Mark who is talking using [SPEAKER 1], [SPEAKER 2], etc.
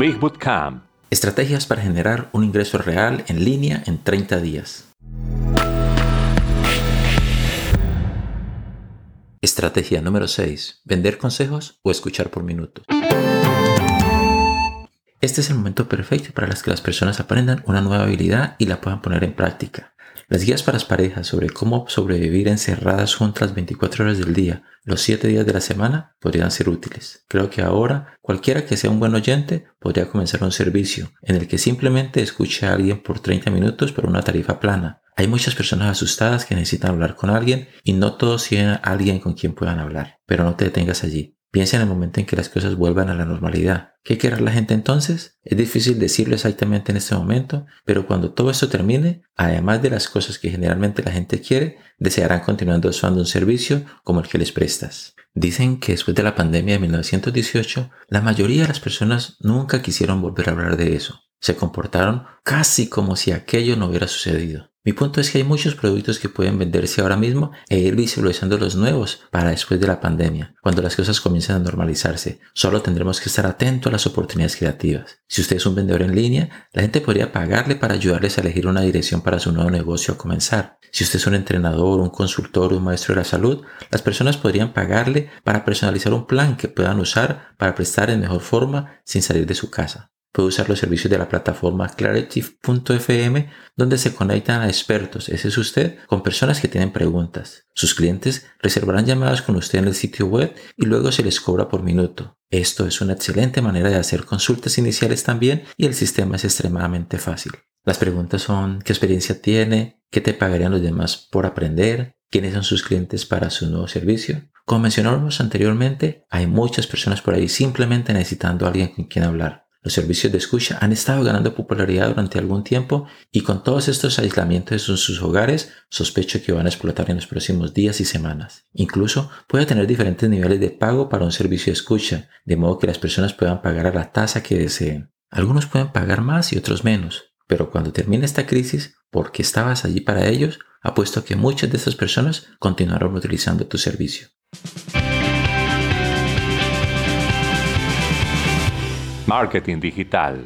[SPEAKER 1] Big.
[SPEAKER 2] Estrategias para generar un ingreso real en línea en 30 días. Estrategia número 6. Vender consejos o escuchar por minuto. Este es el momento perfecto para que las personas aprendan una nueva habilidad y la puedan poner en práctica. Las guías para las parejas sobre cómo sobrevivir encerradas juntas 24 horas del día, los 7 días de la semana, podrían ser útiles. Creo que ahora cualquiera que sea un buen oyente podría comenzar un servicio en el que simplemente escuche a alguien por 30 minutos por una tarifa plana. Hay muchas personas asustadas que necesitan hablar con alguien y no todos tienen alguien con quien puedan hablar, pero no te detengas allí. Piensa en el momento en que las cosas vuelvan a la normalidad. ¿Qué querrá la gente entonces? Es difícil decirlo exactamente en este momento, pero cuando todo esto termine, además de las cosas que generalmente la gente quiere, desearán continuando usando un servicio como el que les prestas. Dicen que después de la pandemia de 1918, la mayoría de las personas nunca quisieron volver a hablar de eso. Se comportaron casi como si aquello no hubiera sucedido. Mi punto es que hay muchos productos que pueden venderse ahora mismo e ir visualizando los nuevos para después de la pandemia, cuando las cosas comiencen a normalizarse. Solo tendremos que estar atentos a las oportunidades creativas. Si usted es un vendedor en línea, la gente podría pagarle para ayudarles a elegir una dirección para su nuevo negocio a comenzar. Si usted es un entrenador, un consultor un maestro de la salud, las personas podrían pagarle para personalizar un plan que puedan usar para prestar en mejor forma sin salir de su casa. Puede usar los servicios de la plataforma clarity.fm donde se conectan a expertos, ese es usted, con personas que tienen preguntas. Sus clientes reservarán llamadas con usted en el sitio web y luego se les cobra por minuto. Esto es una excelente manera de hacer consultas iniciales también y el sistema es extremadamente fácil. Las preguntas son ¿qué experiencia tiene? ¿Qué te pagarían los demás por aprender? ¿Quiénes son sus clientes para su nuevo servicio? Como mencionamos anteriormente, hay muchas personas por ahí simplemente necesitando a alguien con quien hablar. Los servicios de escucha han estado ganando popularidad durante algún tiempo y con todos estos aislamientos en sus hogares, sospecho que van a explotar en los próximos días y semanas. Incluso puede tener diferentes niveles de pago para un servicio de escucha, de modo que las personas puedan pagar a la tasa que deseen. Algunos pueden pagar más y otros menos, pero cuando termine esta crisis, porque estabas allí para ellos, apuesto que muchas de esas personas continuarán utilizando tu servicio.
[SPEAKER 1] Marketing digital